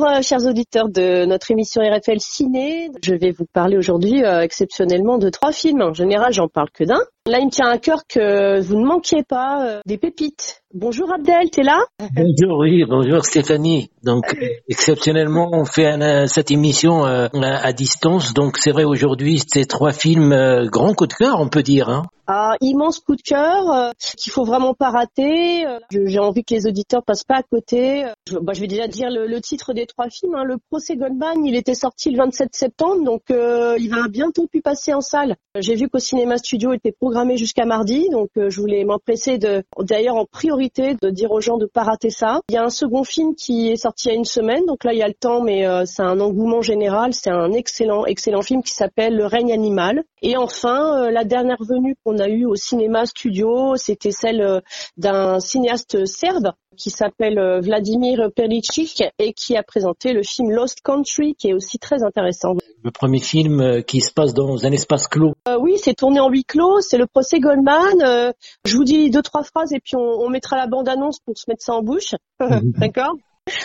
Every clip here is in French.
Bonjour euh, chers auditeurs de notre émission RFL Ciné. Je vais vous parler aujourd'hui euh, exceptionnellement de trois films. En général, j'en parle que d'un. Là, il me tient à cœur que vous ne manquiez pas euh, des pépites. Bonjour Abdel, t'es là? Bonjour, oui, bonjour Stéphanie. Donc, exceptionnellement, on fait un- cette émission euh, à, à distance. Donc, c'est vrai, aujourd'hui, c'est trois films euh, grand coup de cœur, on peut dire. Hein. Un immense coup de cœur euh, qu'il faut vraiment pas rater. Euh, J'ai envie que les auditeurs passent pas à côté. Euh, Je, bah, je vais déjà dire le, le titre des trois films. hein. Le procès Goldman, il était sorti le 27 septembre, donc euh, il va bientôt plus passer en salle. J'ai vu qu'au cinéma studio il était programmé jusqu'à mardi, donc euh, je voulais m'empresser de, d'ailleurs en priorité, de dire aux gens de pas rater ça. Il y a un second film qui est sorti il y a une semaine, donc là il y a le temps, mais euh, c'est un engouement général. C'est un excellent, excellent film qui s'appelle Le règne animal. Et enfin, euh, la dernière venue qu'on a eue au cinéma studio, c'était celle d'un cinéaste serbe qui s'appelle Vladimir Pericic et qui a présenté le film Lost Country, qui est aussi très intéressant. Le premier film qui se passe dans un espace clos. Oui, c'est tourné en huis clos, c'est le procès Goldman. Euh, je vous dis deux trois phrases et puis on, on mettra la bande annonce pour se mettre ça en bouche, d'accord?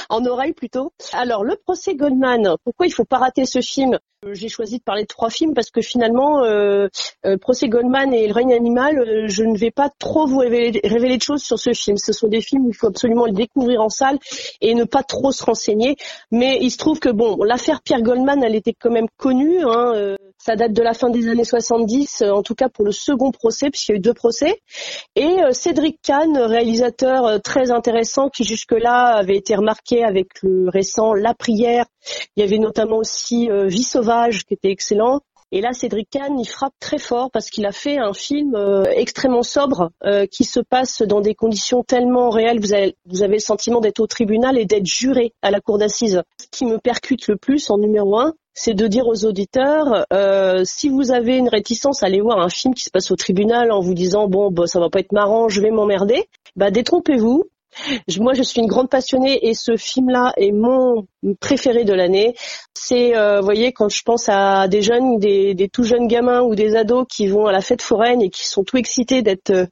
En oreille plutôt. Alors le procès Goldman, pourquoi il faut pas rater ce film? Euh, J'ai choisi de parler de trois films parce que finalement, euh, euh, procès Goldman et Le règne animal, euh, je ne vais pas trop vous révéler, révéler de choses sur ce film. Ce sont des films où il faut absolument le découvrir en salle et ne pas trop se renseigner. Mais il se trouve que bon, l'affaire Pierre Goldman, elle était quand même connue. Hein, euh, ça date de la fin des années 70, euh, en tout cas pour le second procès, puisqu'il y a eu deux procès. Et euh, Cédric Kahn, réalisateur euh, très intéressant, qui jusque-là avait été remarqué avec le récent La Prière. Il y avait notamment aussi Vie sauvage, qui était excellent. Et là, Cédric Kahn, il frappe très fort parce qu'il a fait un film euh, extrêmement sobre euh, qui se passe dans des conditions tellement réelles. Vous avez, vous avez le sentiment d'être au tribunal et d'être juré à la cour d'assises. Ce qui me percute le plus en numéro un, c'est de dire aux auditeurs, euh, si vous avez une réticence à aller voir un film qui se passe au tribunal en vous disant bon, bah, ça va pas être marrant, je vais m'emmerder, bah détrompez-vous. Moi, je suis une grande passionnée et ce film-là est mon préféré de l'année. C'est, euh, voyez, quand je pense à des jeunes, des, tout jeunes gamins ou des ados qui vont à la fête foraine et qui sont tout excités d'être euh,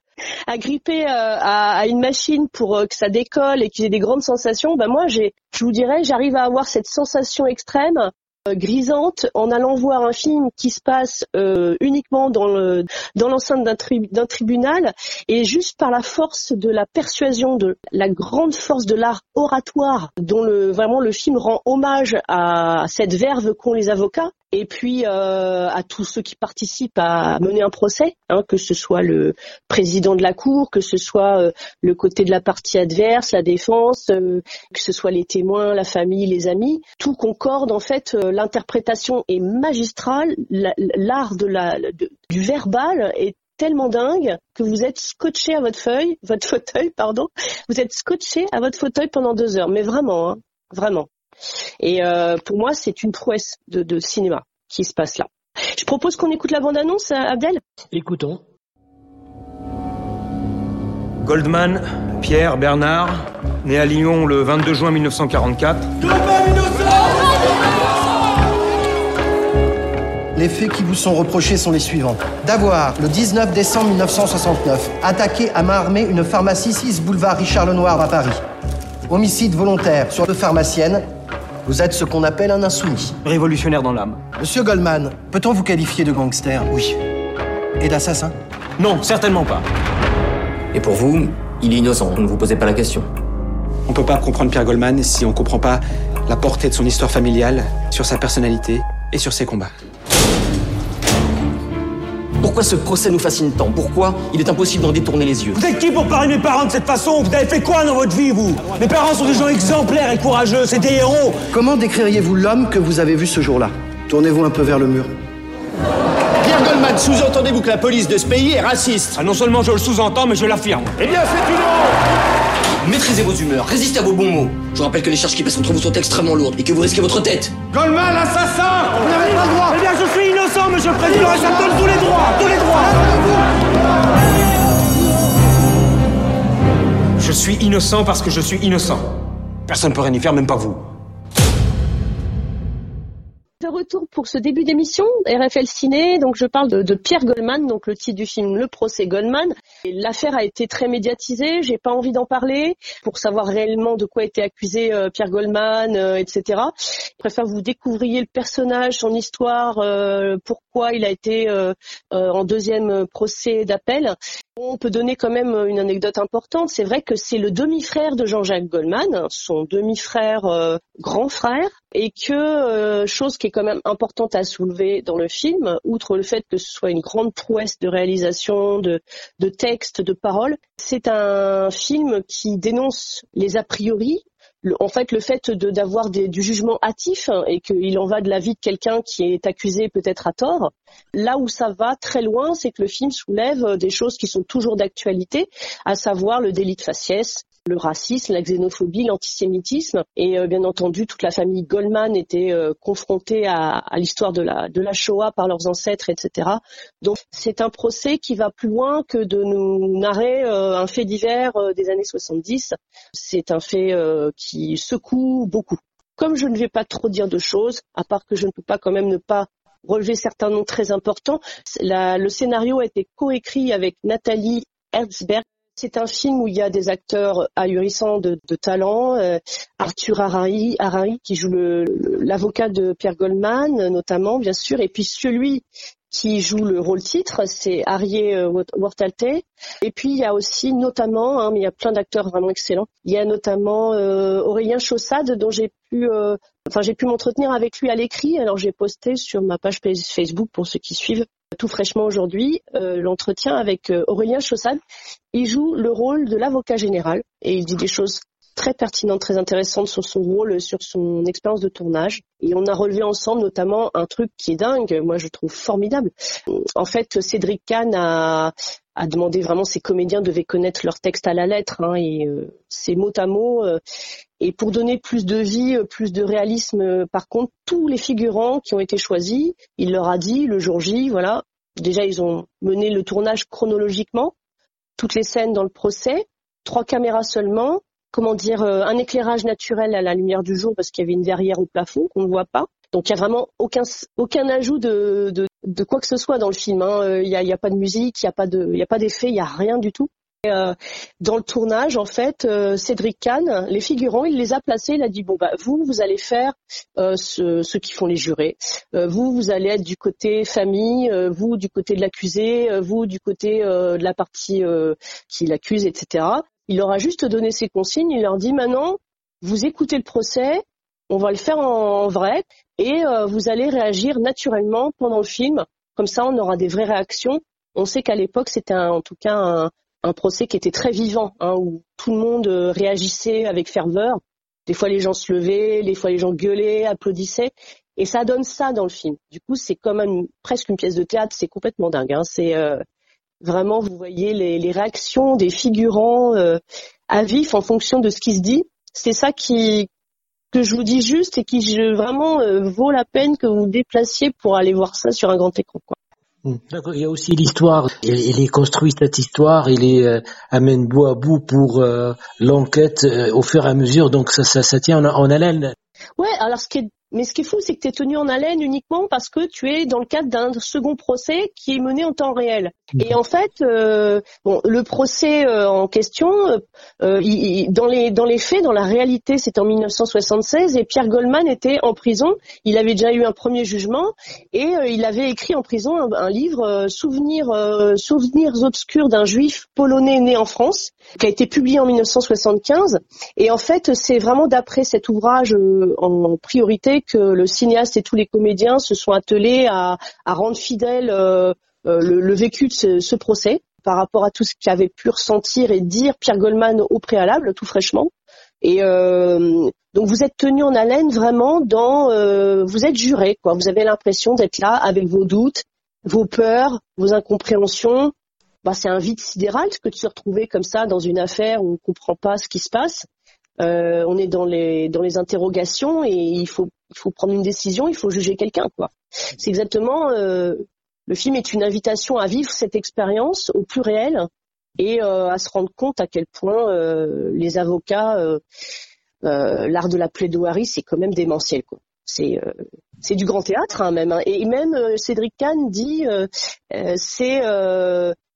agrippés euh, à, une machine pour que ça décolle et qu'ils aient des grandes sensations, ben moi, j'ai, je vous dirais, j'arrive à avoir cette sensation extrême grisante en allant voir un film qui se passe euh, uniquement dans le dans l'enceinte d'un tribunal et juste par la force de la persuasion de la grande force de l'art oratoire dont le vraiment le film rend hommage à cette verve qu'ont les avocats et puis euh, à tous ceux qui participent à mener un procès, hein, que ce soit le président de la cour, que ce soit euh, le côté de la partie adverse, la défense, euh, que ce soit les témoins, la famille, les amis, tout concorde en fait. euh, L'interprétation est magistrale, la- l'art de la du verbal est tellement dingue que vous êtes scotché à votre feuille, votre fauteuil, pardon, vous êtes scotché à votre fauteuil pendant deux heures, mais vraiment, hein, vraiment. Et euh, pour moi, c'est une prouesse de, de cinéma qui se passe là. Je propose qu'on écoute la bande-annonce, euh, Abdel? Écoutons. Goldman, Pierre Bernard, né à Lyon le 22 juin 1944. Les faits qui vous sont reprochés sont les suivants. D'avoir, le 19 décembre 1969, attaqué à main armée une pharmacie 6 boulevard Richard Lenoir à Paris. Homicide volontaire sur deux pharmaciennes. Vous êtes ce qu'on appelle un insoumis. Révolutionnaire dans l'âme. Monsieur Goldman, peut-on vous qualifier de gangster? Oui. Et d'assassin? Non, certainement pas. Et pour vous, il est innocent, ne vous posez pas la question. On peut pas comprendre Pierre Goldman si on comprend pas la portée de son histoire familiale, sur sa personnalité et sur ses combats. Pourquoi ce procès nous fascine tant? Pourquoi il est impossible d'en détourner les yeux? Vous êtes qui pour parler de mes parents de cette façon? Vous avez fait quoi dans votre vie, vous? Mes parents sont des gens exemplaires et courageux, c'est des héros. Comment décririez-vous l'homme que vous avez vu ce jour-là? Tournez-vous un peu vers le mur. Pierre Goldman, sous-entendez-vous que la police de ce pays est raciste? Ah, non seulement je le sous-entends, mais je l'affirme. Eh bien, faites une honte Maîtrisez vos humeurs, résistez à vos bons mots. Je vous rappelle que les charges qui pèsent contre vous sont extrêmement lourdes et que vous risquez votre tête. Goldman, assassin Vous n'avez pas le droit Eh bien, je suis innocent, monsieur le président, et ça me donne tous les droits Tous les droits Je suis innocent parce que je suis innocent. Personne ne peut rien y faire, même pas vous. De retour pour ce début d'émission, RFL Ciné. Donc, je parle de, Pierre Goldman, donc le titre du film Le procès Goldman. L'affaire a été très médiatisée. J'ai pas envie d'en parler pour savoir réellement de quoi était accusé euh, Pierre Goldman, euh, etc. Je préfère vous découvriez le personnage, son histoire, euh, pourquoi il a été en deuxième procès d'appel. On peut donner quand même une anecdote importante. C'est vrai que c'est le demi-frère de Jean-Jacques Goldman, son demi-frère grand frère, et que chose qui est quand même importante à soulever dans le film, outre le fait que ce soit une grande prouesse de réalisation, de, de texte, de paroles, c'est un film qui dénonce les a priori. En fait, le fait d'avoir du jugement hâtif hein, et qu'il en va de la vie de quelqu'un qui est accusé peut-être à tort, là où ça va très loin, c'est que le film soulève des choses qui sont toujours d'actualité, à savoir le délit de faciès, le racisme, la xénophobie, l'antisémitisme. Et euh, bien entendu, toute la famille Goldman était euh, confrontée à, l'histoire de la, de la Shoah par leurs ancêtres, etc. Donc c'est un procès qui va plus loin que de nous narrer euh, un fait divers des années 70. C'est un fait qui secoue beaucoup. Comme je ne vais pas trop dire de choses, à part que je ne peux pas quand même ne pas relever certains noms très importants, le scénario a été coécrit avec Nathalie Herzberg, c'est un film où il y a des acteurs ahurissants de, talent. Euh, Arthur Harari, qui joue l'avocat de Pierre Goldman, notamment, bien sûr, et puis celui qui joue le rôle titre, c'est Arié euh, Wortalte. Et puis il y a aussi notamment, hein, mais il y a plein d'acteurs vraiment excellents. Il y a notamment euh, Aurélien Chaussade, dont j'ai pu, enfin j'ai pu m'entretenir avec lui à l'écrit. Alors j'ai posté sur ma page Facebook pour ceux qui suivent tout fraîchement aujourd'hui euh, l'entretien avec euh, Aurélien Chaussade. Il joue le rôle de l'avocat général et il dit des choses très pertinentes, très intéressantes sur son rôle, sur son expérience de tournage. Et on a relevé ensemble notamment un truc qui est dingue, moi je trouve formidable. En fait, Cédric Kahn a, a demandé vraiment ses comédiens devaient connaître leur texte à la lettre hein, et euh, c'est mot à mot. et pour donner plus de vie, plus de réalisme, par contre, tous les figurants qui ont été choisis, il leur a dit le jour J, voilà, Déjà, ils ont mené le tournage chronologiquement, toutes les scènes dans le procès, trois caméras seulement, comment dire, euh, un éclairage naturel à la lumière du jour parce qu'il y avait une verrière au plafond qu'on ne voit pas. Donc il n'y a vraiment aucun, aucun ajout de, de, de, quoi que ce soit dans le film. Hein. Euh, il n'y a, y a, pas de musique, il n'y a pas de, il d'effet, n'y a rien du tout. Euh, dans le tournage, en fait, euh, Cédric Kahn, les figurants, il les a placés. Il a dit bon bah vous, vous allez faire euh, ce, ceux qui font les jurés. vous, vous allez être du côté famille. vous du côté de l'accusé. vous du côté de la partie qui l'accuse, etc. Il leur a juste donné ses consignes. Il leur dit maintenant, vous écoutez le procès. On va le faire en, vrai et vous allez réagir naturellement pendant le film. Comme ça, on aura des vraies réactions. On sait qu'à l'époque, c'était en tout cas un, un procès qui était très vivant, hein, où tout le monde euh, réagissait avec ferveur. Des fois, les gens se levaient, des fois, les gens gueulaient, applaudissaient. Et ça donne ça dans le film. Du coup, c'est comme presque une pièce de théâtre. C'est complètement dingue. Hein. C'est euh, vraiment, vous voyez les, réactions des figurants euh, à vif en fonction de ce qui se dit. C'est ça qui que je vous dis juste et qui je, vraiment vaut la peine que vous vous déplaciez pour aller voir ça sur un grand écran. Quoi. Hmm. Il y a aussi l'histoire. Il, est construit cette histoire. Il est euh, amène bout à bout pour euh, l'enquête euh, au fur et à mesure. Donc ça, ça, ça tient en, en haleine. Ouais. Alors ce qui est mais ce qui est fou, c'est que tu es tenu en haleine uniquement parce que tu es dans le cadre d'un second procès qui est mené en temps réel. Et en fait, euh, bon, le procès euh, en question, euh, il, dans, les, dans les faits, dans la réalité, c'était en 1976 et Pierre Goldman était en prison. Il avait déjà eu un premier jugement et il avait écrit en prison un, livre, Souvenirs, Souvenirs obscurs d'un juif polonais né en France, qui a été publié en 1975. Et en fait, c'est vraiment d'après cet ouvrage en priorité que le cinéaste et tous les comédiens se sont attelés à, rendre fidèle euh, euh, le, vécu de ce, procès par rapport à tout ce qu'avait pu ressentir et dire Pierre Goldman au préalable, tout fraîchement. Et euh, donc vous êtes tenu en haleine vraiment dans, vous êtes juré, quoi. Vous avez l'impression d'être là avec vos doutes, vos peurs, vos incompréhensions. Bah, c'est un vide sidéral que de se retrouver comme ça dans une affaire où on ne comprend pas ce qui se passe. Euh, on est dans les dans les interrogations et il faut il faut prendre une décision, il faut juger quelqu'un quoi. C'est exactement euh, le film est une invitation à vivre cette expérience au plus réel et euh, à se rendre compte à quel point les avocats l'art de la plaidoirie c'est quand même démentiel quoi. c'est c'est du grand théâtre hein, même. Hein. Et même Cédric Kahn dit c'est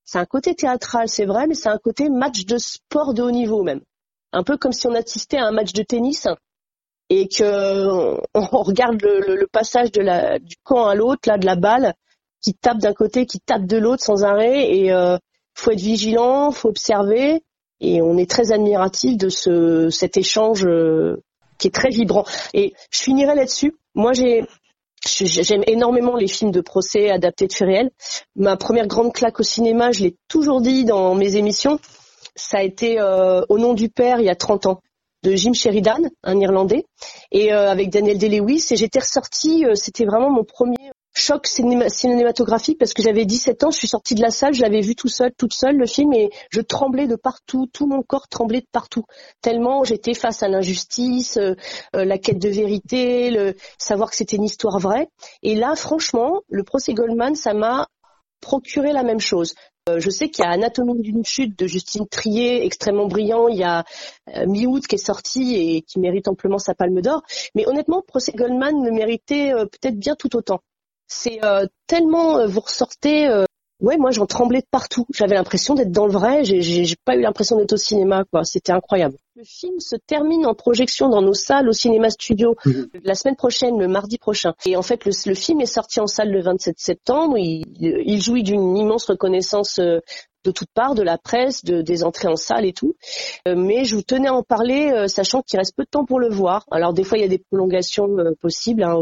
c'est un côté théâtral, c'est vrai, mais c'est un côté match de sport de haut niveau même. Un peu comme si on assistait à un match de tennis et que on regarde le, passage du camp à l'autre, là, de la balle, qui tape d'un côté, qui tape de l'autre sans arrêt. Et euh, faut être vigilant, faut observer. Et on est très admiratif de ce cet échange euh, qui est très vibrant. Et je finirai là-dessus. Moi, j'ai J'aime énormément les films de procès adaptés de faits réels. Ma première grande claque au cinéma, je l'ai toujours dit dans mes émissions, ça a été euh, Au nom du père il y a 30 ans de Jim Sheridan, un Irlandais, et euh, avec Daniel Day-Lewis. Et j'étais ressortie, euh, c'était vraiment mon premier choc cinématographique parce que j'avais 17 ans, je suis sortie de la salle, je l'avais vu tout seul, toute seule le film et je tremblais de partout, tout mon corps tremblait de partout, tellement j'étais face à l'injustice, euh, la quête de vérité, le savoir que c'était une histoire vraie. Et là, franchement, le procès Goldman, ça m'a procuré la même chose. Euh, je sais qu'il y a Anatomie d'une chute de Justine Trier, extrêmement brillant. Il y a euh, Mi-août qui est sorti et qui mérite amplement sa palme d'or. Mais honnêtement, Procès Goldman le méritait euh, peut-être bien tout autant. C'est tellement vous ressortez ouais, moi j'en tremblais de partout. J'avais l'impression d'être dans le vrai. J'ai pas eu l'impression d'être au cinéma, quoi. C'était incroyable. Le film se termine en projection dans nos salles au cinéma studio mhm. la semaine prochaine, le mardi prochain. Et en fait, le, film est sorti en salle le 27 septembre. Il, il jouit d'une immense reconnaissance euh, de toutes parts, de la presse, de, des entrées en salle et tout. Euh, mais je vous tenais à en parler, euh, sachant qu'il reste peu de temps pour le voir. Alors des fois, il y a des prolongations possibles hein,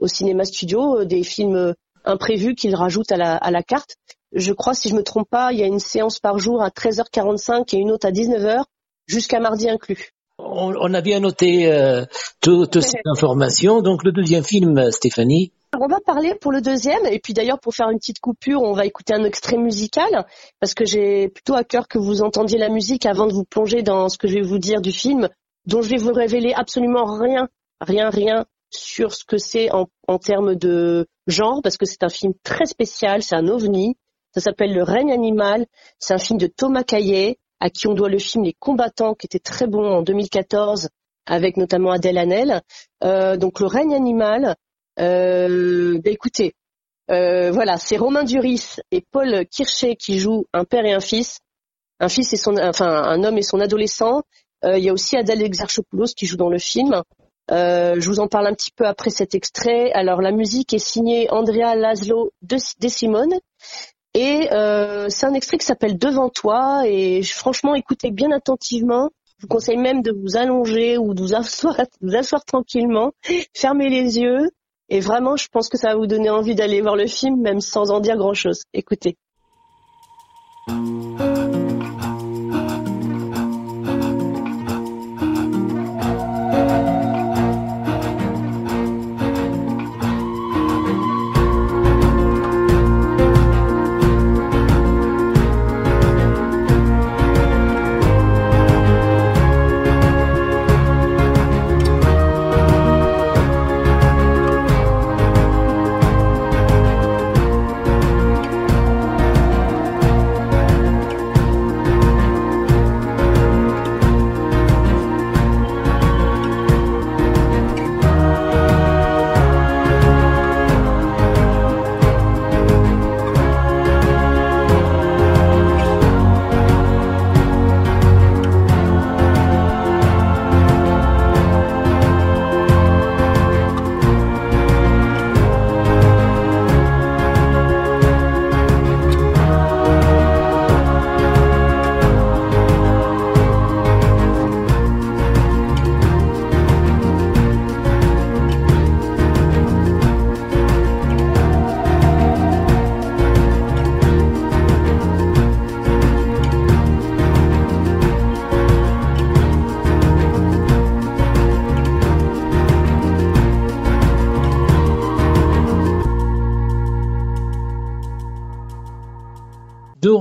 au cinéma studio, des films imprévu qu'il rajoute à la, à la carte. Je crois, si je me trompe pas, il y a une séance par jour à 13h45 et une autre à 19h, jusqu'à mardi inclus. On, a bien noté euh, toutes ces informations. Donc le deuxième film, Stéphanie? On va parler pour le deuxième, et puis d'ailleurs pour faire une petite coupure, on va écouter un extrait musical, parce que j'ai plutôt à cœur que vous entendiez la musique avant de vous plonger dans ce que je vais vous dire du film, dont je vais vous révéler absolument rien, rien, rien sur ce que c'est en, en termes de genre, parce que c'est un film très spécial, c'est un ovni. Ça s'appelle Le règne animal. C'est un film de Thomas Caillet, à qui on doit le film Les combattants, qui était très bon en 2014, avec notamment Adèle Hanel. Euh, donc Le règne animal. Euh, bah écoutez, euh, voilà, c'est Romain Duris et Paul Kircher qui jouent un père et un fils. Un fils et son, enfin un homme et son adolescent. Euh, il y a aussi Adèle Exarchopoulos qui joue dans le film. Euh, je vous en parle un petit peu après cet extrait. Alors la musique est signée Andrea Laszlo de, Simone et euh, c'est un extrait qui s'appelle Devant toi et franchement écoutez bien attentivement. Je vous conseille même de vous allonger ou de vous asseoir, tranquillement, fermer les yeux et vraiment je pense que ça va vous donner envie d'aller voir le film même sans en dire grand chose. Écoutez.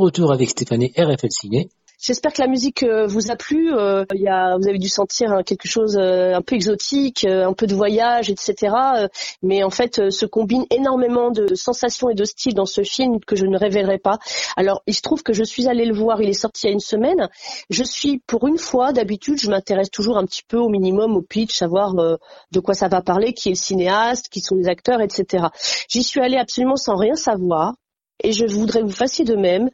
Retour avec Stéphanie RFL Ciné. J'espère que la musique euh, vous a plu. Euh, vous avez dû sentir hein, quelque chose euh, un peu exotique, un peu de voyage, etc. mais en fait, se combine énormément de sensations et de styles dans ce film que je ne révélerai pas. Alors, il se trouve que je suis allée le voir. Il est sorti il y a une semaine. Je suis, pour une fois, d'habitude, je m'intéresse toujours un petit peu au minimum au pitch, savoir de quoi ça va parler, qui est le cinéaste, qui sont les acteurs, etc. J'y suis allée absolument sans rien savoir. Et je voudrais que vous fassiez de même.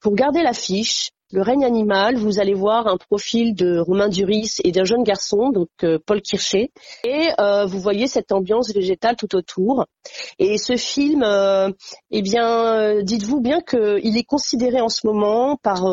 Pour garder l'affiche, le règne animal, vous allez voir un profil de Romain Duris et d'un jeune garçon, donc euh, Paul Kircher, et euh, vous voyez cette ambiance végétale tout autour. Et ce film, euh, eh bien, dites-vous bien qu'il est considéré en ce moment par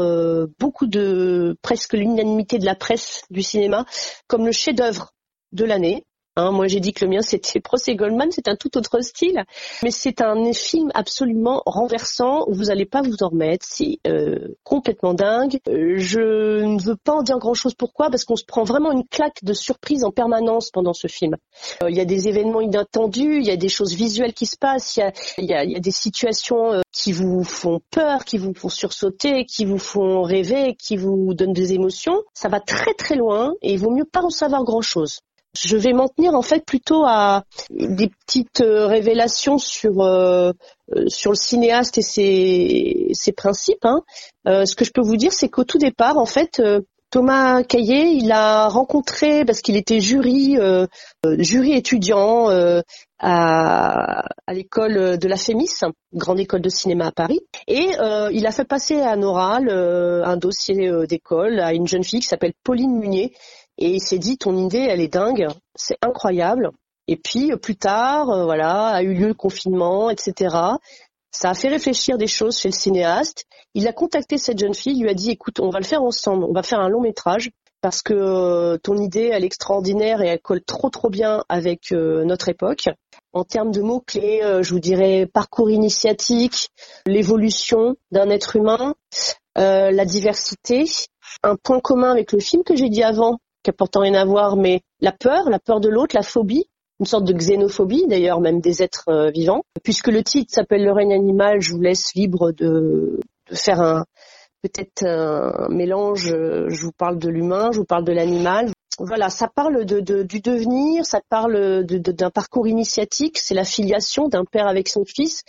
beaucoup de presque l'unanimité de la presse du cinéma comme le chef-d'œuvre de l'année. Hein, moi, j'ai dit que le mien, c'était Procès Goldman, c'est un tout autre style, mais c'est un film absolument renversant. Vous n'allez pas vous en remettre, c'est euh, complètement dingue. Euh, je ne veux pas en dire grand-chose. Pourquoi? Parce qu'on se prend vraiment une claque de surprise en permanence pendant ce film. Euh, il y a des événements inattendus, il y a des choses visuelles qui se passent, il y a, y a, des situations qui vous font peur, qui vous font sursauter, qui vous font rêver, qui vous donnent des émotions. Ça va très très loin et il vaut mieux pas en savoir grand-chose. Je vais m'en tenir en fait plutôt à des petites euh, révélations sur euh, euh, sur le cinéaste et ses, ses principes. Hein. ce que je peux vous dire, c'est qu'au tout départ, en fait, Thomas Caillé, il a rencontré parce qu'il était jury jury étudiant à, à l'école de la FEMIS, grande école de cinéma à Paris, et il a fait passer à un oral un dossier d'école à une jeune fille qui s'appelle Pauline Munier et il s'est dit, ton idée, elle est dingue, c'est incroyable. Et puis plus tard, euh, voilà, a eu lieu le confinement, etc. Ça a fait réfléchir des choses chez le cinéaste. Il a contacté cette jeune fille, lui a dit, écoute, on va le faire ensemble, on va faire un long métrage parce que euh, ton idée, elle est extraordinaire et elle colle trop trop bien avec euh, notre époque. En termes de mots-clés, je vous dirais parcours initiatique, l'évolution d'un être humain, la diversité. Un point commun avec le film que j'ai dit avant, qui a rien à voir, mais la peur, la peur de l'autre, la phobie, une sorte de xénophobie d'ailleurs, même des êtres euh, vivants. Puisque le titre s'appelle Le règne animal, je vous laisse libre de, faire un peut-être un mélange. Je vous parle de l'humain, je vous parle de l'animal. Voilà, ça parle de, du devenir, ça parle d'un parcours initiatique, c'est la filiation d'un père avec son fils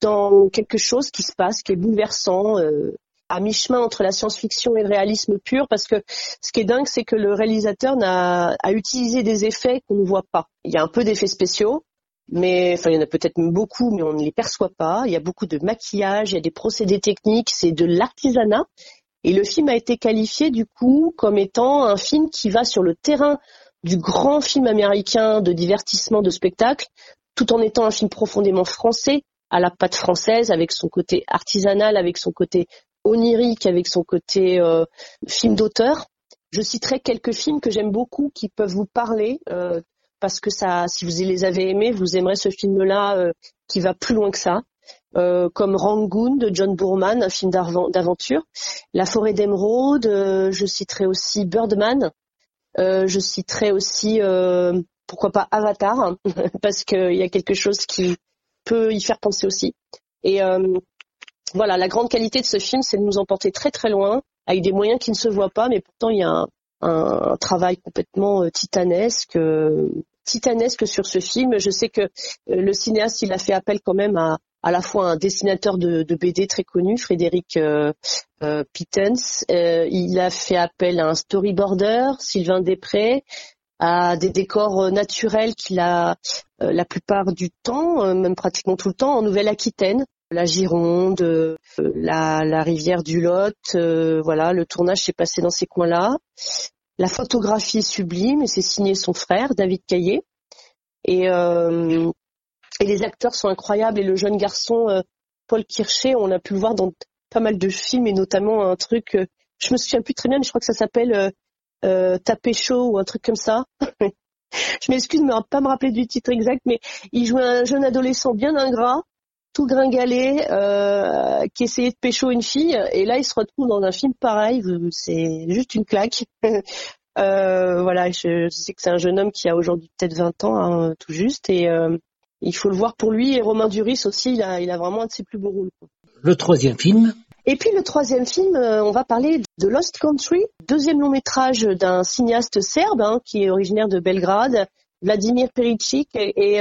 dans quelque chose qui se passe, qui est bouleversant, euh, à mi-chemin entre la science-fiction et le réalisme pur parce que ce qui est dingue, c'est que le réalisateur a, a utilisé des effets qu'on ne voit pas. Il y a un peu d'effets spéciaux, mais enfin il y en a peut-être beaucoup, mais on ne les perçoit pas. Il y a beaucoup de maquillage, il y a des procédés techniques, c'est de l'artisanat. Et le film a été qualifié du coup comme étant un film qui va sur le terrain du grand film américain de divertissement, de spectacle, tout en étant un film profondément français, à la patte française, avec son côté artisanal, avec son côté onirique avec son côté euh, film d'auteur. Je citerai quelques films que j'aime beaucoup qui peuvent vous parler euh, parce que ça, si vous les avez aimés, vous aimerez ce film-là euh, qui va plus loin que ça. comme Rangoon de John Boorman, un film d'aventure. La forêt d'émeraude, je citerai aussi Birdman. je citerai aussi, pourquoi pas Avatar, parce qu'il y a quelque chose qui peut y faire penser aussi. Et voilà, la grande qualité de ce film, c'est de nous emporter très très loin, avec des moyens qui ne se voient pas, mais pourtant il y a un, travail complètement euh, titanesque, euh, titanesque sur ce film. Je sais que euh, le cinéaste, il a fait appel quand même à à la fois un dessinateur de, BD très connu, Frédéric Pittens. il a fait appel à un storyboarder, Sylvain Després, à des décors naturels qu'il a la plupart du temps, même pratiquement tout le temps, en Nouvelle-Aquitaine la Gironde, euh, la, rivière du Lot, euh, voilà, le tournage s'est passé dans ces coins-là. La photographie est sublime et c'est signé son frère, David Caillé. Et, euh, les acteurs sont incroyables et le jeune garçon, Paul Kircher, on a pu le voir dans pas mal de films et notamment un truc, je me souviens plus très bien, mais je crois que ça s'appelle euh, Tapé chaud ou un truc comme ça. je m'excuse de ne pas me rappeler du titre exact, mais il jouait un jeune adolescent bien ingrat tout gringalé, euh, qui essayait de pécho une fille, et là il se retrouve dans un film pareil, c'est juste une claque. euh, voilà, je, sais que c'est un jeune homme qui a aujourd'hui peut-être 20 ans, hein, tout juste, et euh, il faut le voir pour lui. Et Romain Duris aussi, il a, il a vraiment un de ses plus beaux rôles. Le troisième film? Et puis le troisième film, on va parler de Lost Country, deuxième long métrage d'un cinéaste serbe hein, qui est originaire de Belgrade, Vladimir Pericic, et,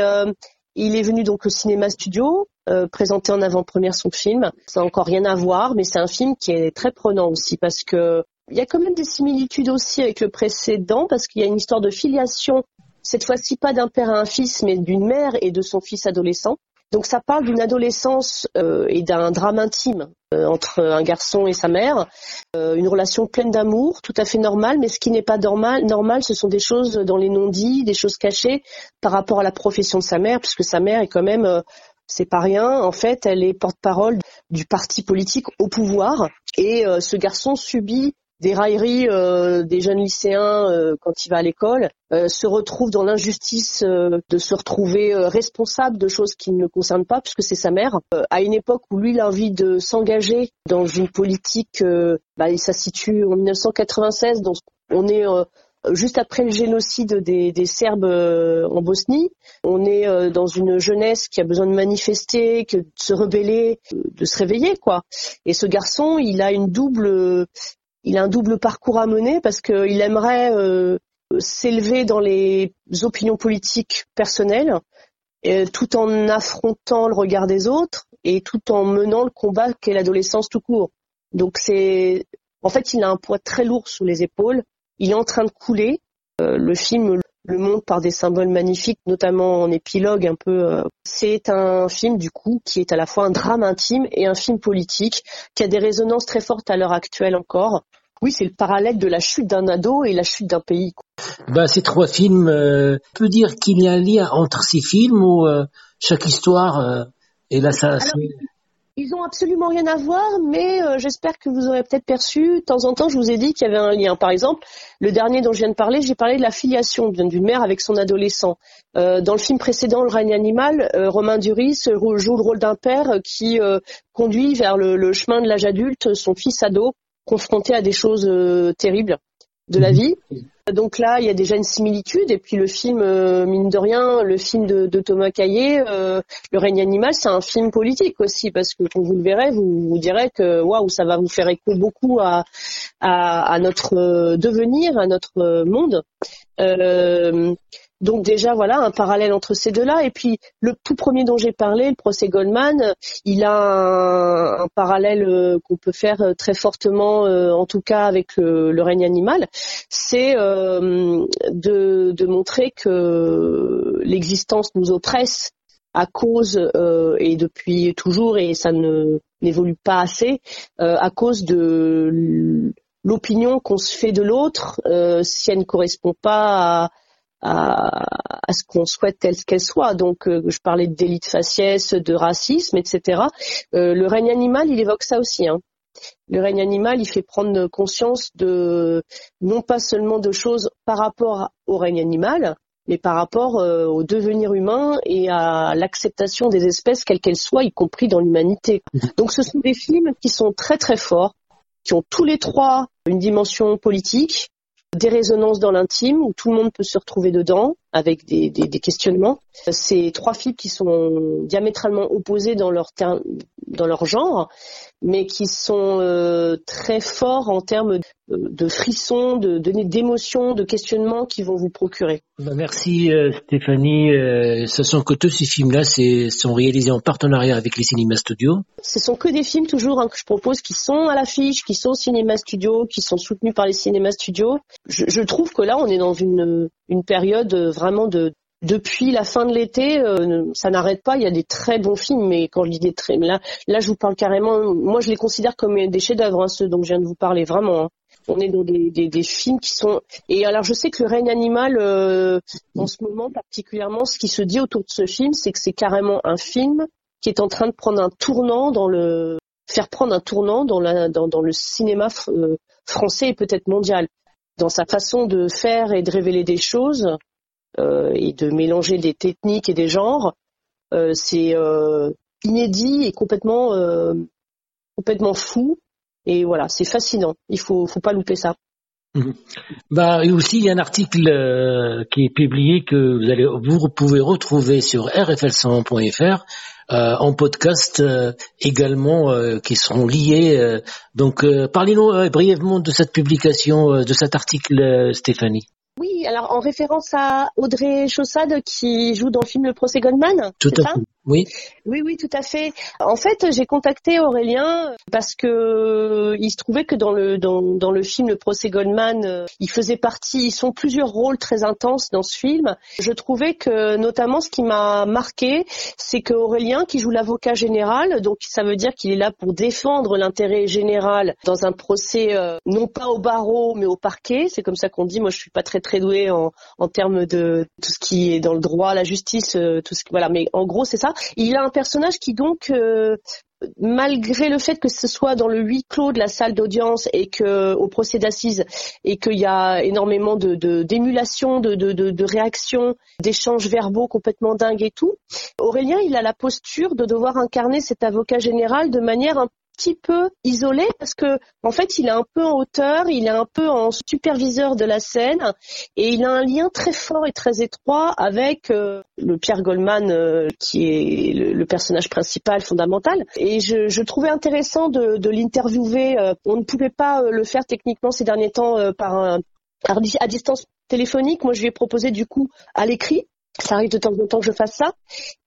il est venu donc au cinéma studio euh, présenter en avant-première son film. Ça n'a encore rien à voir, mais c'est un film qui est très prenant aussi parce que il y a quand même des similitudes aussi avec le précédent parce qu'il y a une histoire de filiation, cette fois-ci pas d'un père à un fils, mais d'une mère et de son fils adolescent. Donc ça parle d'une adolescence euh, et d'un drame intime euh, entre un garçon et sa mère, euh, une relation pleine d'amour, tout à fait normale, mais ce qui n'est pas normal, normal, ce sont des choses dans les non-dits, des choses cachées par rapport à la profession de sa mère, puisque sa mère est quand même c'est pas rien. En fait, elle est porte-parole du parti politique au pouvoir et ce garçon subit des railleries euh, des jeunes lycéens euh, quand il va à l'école, euh, se retrouve dans l'injustice de se retrouver responsable de choses qui ne le concernent pas, puisque c'est sa mère. à une époque où lui, il a envie de s'engager dans une politique, bah, ça se situe en 1996, donc on est juste après le génocide des, des Serbes en Bosnie. On est dans une jeunesse qui a besoin de manifester, de se rebeller, de se réveiller, quoi. Et ce garçon, il a une double, il a un double parcours à mener parce qu'il aimerait euh, s'élever dans les opinions politiques personnelles, tout en affrontant le regard des autres et tout en menant le combat qu'est l'adolescence tout court. Donc c'est, en fait, il a un poids très lourd sous les épaules. Il est en train de couler. Euh, le film le montre par des symboles magnifiques, notamment en épilogue un peu. Euh, c'est un film du coup qui est à la fois un drame intime et un film politique qui a des résonances très fortes à l'heure actuelle encore. Oui, c'est le parallèle de la chute d'un ado et la chute d'un pays. Bah, ces trois films, euh, on peut dire qu'il y a un lien entre ces films ou euh, chaque histoire est là ça. Ils ont absolument rien à voir, mais euh, j'espère que vous aurez peut-être perçu. De temps en temps, je vous ai dit qu'il y avait un lien. Par exemple, le dernier dont je viens de parler, j'ai parlé de la filiation d'une mère avec son adolescent. Euh, dans le film précédent, Le règne animal, euh, Romain Duris joue le rôle d'un père qui conduit vers le, le, chemin de l'âge adulte son fils ado, confronté à des choses terribles de la mhm. vie. Donc là, il y a déjà une similitude. Et puis le film, euh, mine de rien, le film de, Thomas Caillé, euh, Le règne animal, c'est un film politique aussi, parce que quand vous le verrez, vous vous direz que waouh, ça va vous faire écho beaucoup à, à, à notre devenir, à notre monde. Euh, donc déjà voilà un parallèle entre ces deux-là. Et puis le tout premier dont j'ai parlé, le procès Goldman, il a un, parallèle euh, qu'on peut faire euh, très fortement, euh, en tout cas avec le, règne animal, c'est de, montrer que l'existence nous oppresse à cause et depuis toujours et ça ne n'évolue pas assez à cause de l'opinion qu'on se fait de l'autre si elle ne correspond pas à à, ce qu'on souhaite telle qu'elle soit. Donc, euh, je parlais de délit de faciès, de racisme, etc. Euh, le règne animal, il évoque ça aussi. Hein. Le règne animal, il fait prendre conscience de non pas seulement de choses par rapport au règne animal, mais par rapport euh, au devenir humain et à l'acceptation des espèces quelles qu'elles soient, y compris dans l'humanité. Donc ce sont des films qui sont très très forts, qui ont tous les trois une dimension politique, des résonances dans l'intime où tout le monde peut se retrouver dedans avec des, questionnements. C'est trois films qui sont diamétralement opposés dans leur, dans leur genre, mais qui sont euh, très forts en termes de, frissons, de d'émotions, de, questionnements qui vont vous procurer. Bah, merci euh, Stéphanie. Euh, ce sont que tous ces films-là sont réalisés en partenariat avec les cinémas studios. Ce sont que des films toujours hein, que je propose qui sont à l'affiche, qui sont au cinéma studio, qui sont soutenus par les cinémas studios. Je, je trouve que là on est dans une, une période vraiment de depuis la fin de l'été, euh, ça n'arrête pas. Il y a des très bons films, mais quand je dis des très, là, là, je vous parle carrément. Moi, je les considère comme des chefs-d'œuvre, hein, ceux dont je viens de vous parler, vraiment. Hein. On est dans des, des, des, films qui sont. Et alors, je sais que le règne animal, euh, en ce moment particulièrement, ce qui se dit autour de ce film, c'est que c'est carrément un film qui est en train de prendre un tournant dans le faire prendre un tournant dans, la, dans, le cinéma euh, français et peut-être mondial, dans sa façon de faire et de révéler des choses et de mélanger des techniques et des genres, euh, c'est euh, inédit et complètement complètement fou. Et voilà, c'est fascinant. Il faut faut pas louper ça. Mhm. Bah, aussi, il y a un article qui est publié que vous allez, vous pouvez retrouver sur rfl100.fr en podcast également qui seront liés. donc, parlez-nous brièvement de cette publication, de cet article, Stéphanie. Oui, alors en référence à Audrey Chaussade qui joue dans le film Le procès Goldman. Tout à fait. Oui. Oui, oui, tout à fait. En fait, j'ai contacté Aurélien parce que il se trouvait que dans le dans, dans le film Le procès Goldman, euh, il faisait partie. Ils sont plusieurs rôles très intenses dans ce film. Je trouvais que notamment ce qui m'a marqué, c'est que Aurélien, qui joue l'avocat général, donc ça veut dire qu'il est là pour défendre l'intérêt général dans un procès euh, non pas au barreau mais au parquet. C'est comme ça qu'on dit. Moi, je suis pas très très douée en en termes de tout ce qui est dans le droit, la justice, euh, tout ce voilà. Mais en gros, c'est ça. Il a un personnage qui donc euh, malgré le fait que ce soit dans le huis clos de la salle d'audience et que au procès d'assises et qu'il y a énormément de d'émulation, de, de, de, réactions, d'échanges verbaux complètement dingues et tout, Aurélien il a la posture de devoir incarner cet avocat général de manière un petit peu isolé parce que en fait il est un peu en hauteur, il est un peu en superviseur de la scène et il a un lien très fort et très étroit avec euh, le Pierre Goldman euh, qui est le, personnage principal fondamental et je, je trouvais intéressant de, de l'interviewer. Euh, on ne pouvait pas le faire techniquement ces derniers temps par un, à distance téléphonique. Moi je lui ai proposé du coup à l'écrit ça arrive de temps en temps que je fasse ça.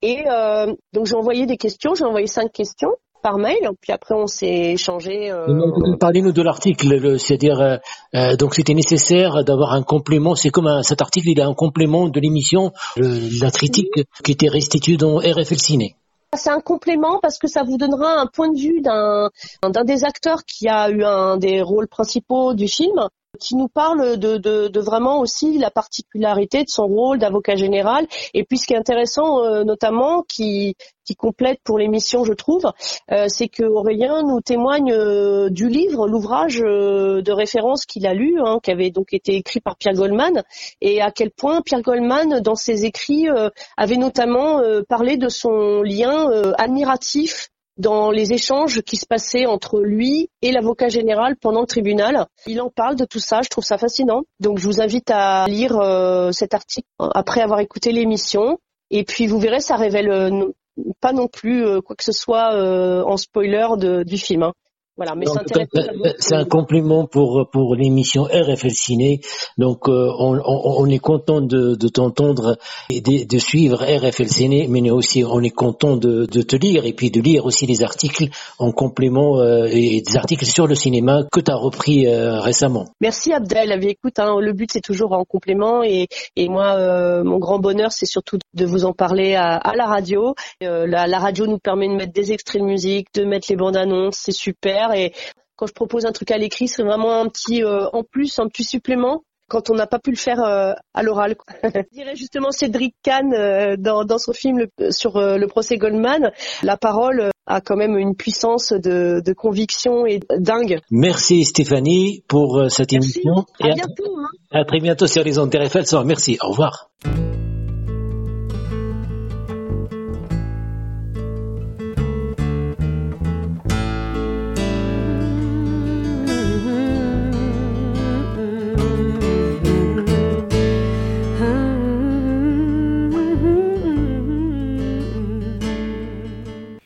Et euh, donc j'ai envoyé des questions, j'ai envoyé cinq questions par mail, puis après on s'est échangé. Euh... Parlez-nous de l'article, c'est-à-dire euh, euh, donc c'était nécessaire d'avoir un complément. C'est comme cet article, il est un complément de l'émission, la critique qui était restituée dans RFL Ciné. C'est un complément parce que ça vous donnera un point de vue d'un d'un des acteurs qui a eu un des rôles principaux du film qui nous parle de, de, de, vraiment aussi la particularité de son rôle d'avocat général. Et puis ce qui est intéressant, euh, notamment, qui, qui complète pour l'émission, je trouve, euh, c'est que Aurélien nous témoigne euh, du livre, l'ouvrage de référence qu'il a lu, hein, qui avait donc été écrit par Pierre Goldman, et à quel point Pierre Goldman, dans ses écrits, avait notamment parlé de son lien admiratif dans les échanges qui se passaient entre lui et l'avocat général pendant le tribunal. Il en parle de tout ça, je trouve ça fascinant. Donc je vous invite à lire euh, cet article après avoir écouté l'émission. Et puis vous verrez, ça révèle euh, pas non plus euh, quoi que ce soit en spoiler du film. Hein. Voilà, mais c'est un compliment pour pour l'émission RFL Ciné. Donc euh, on, on, on, est content de, de t'entendre et de, de, suivre RFL Ciné, mais aussi on est content de, de, te lire et puis de lire aussi les articles en complément euh, et des articles sur le cinéma que tu as repris euh, récemment. Merci Abdel. Écoute, hein, le but c'est toujours en complément et, et moi mon grand bonheur c'est surtout de vous en parler à, à la radio. La, la radio nous permet de mettre des extraits de musique, de mettre les bandes annonces, c'est super et quand je propose un truc à l'écrit, c'est vraiment un petit euh, en plus, un petit supplément quand on n'a pas pu le faire euh, à l'oral. je dirais justement Cédric Kahn euh, dans, dans, son film sur le procès Goldman, la parole a quand même une puissance de, de conviction et dingue. Merci Stéphanie pour cette émission. À bientôt. À, hein. à très bientôt sur les ondes RFL. Merci. Au revoir.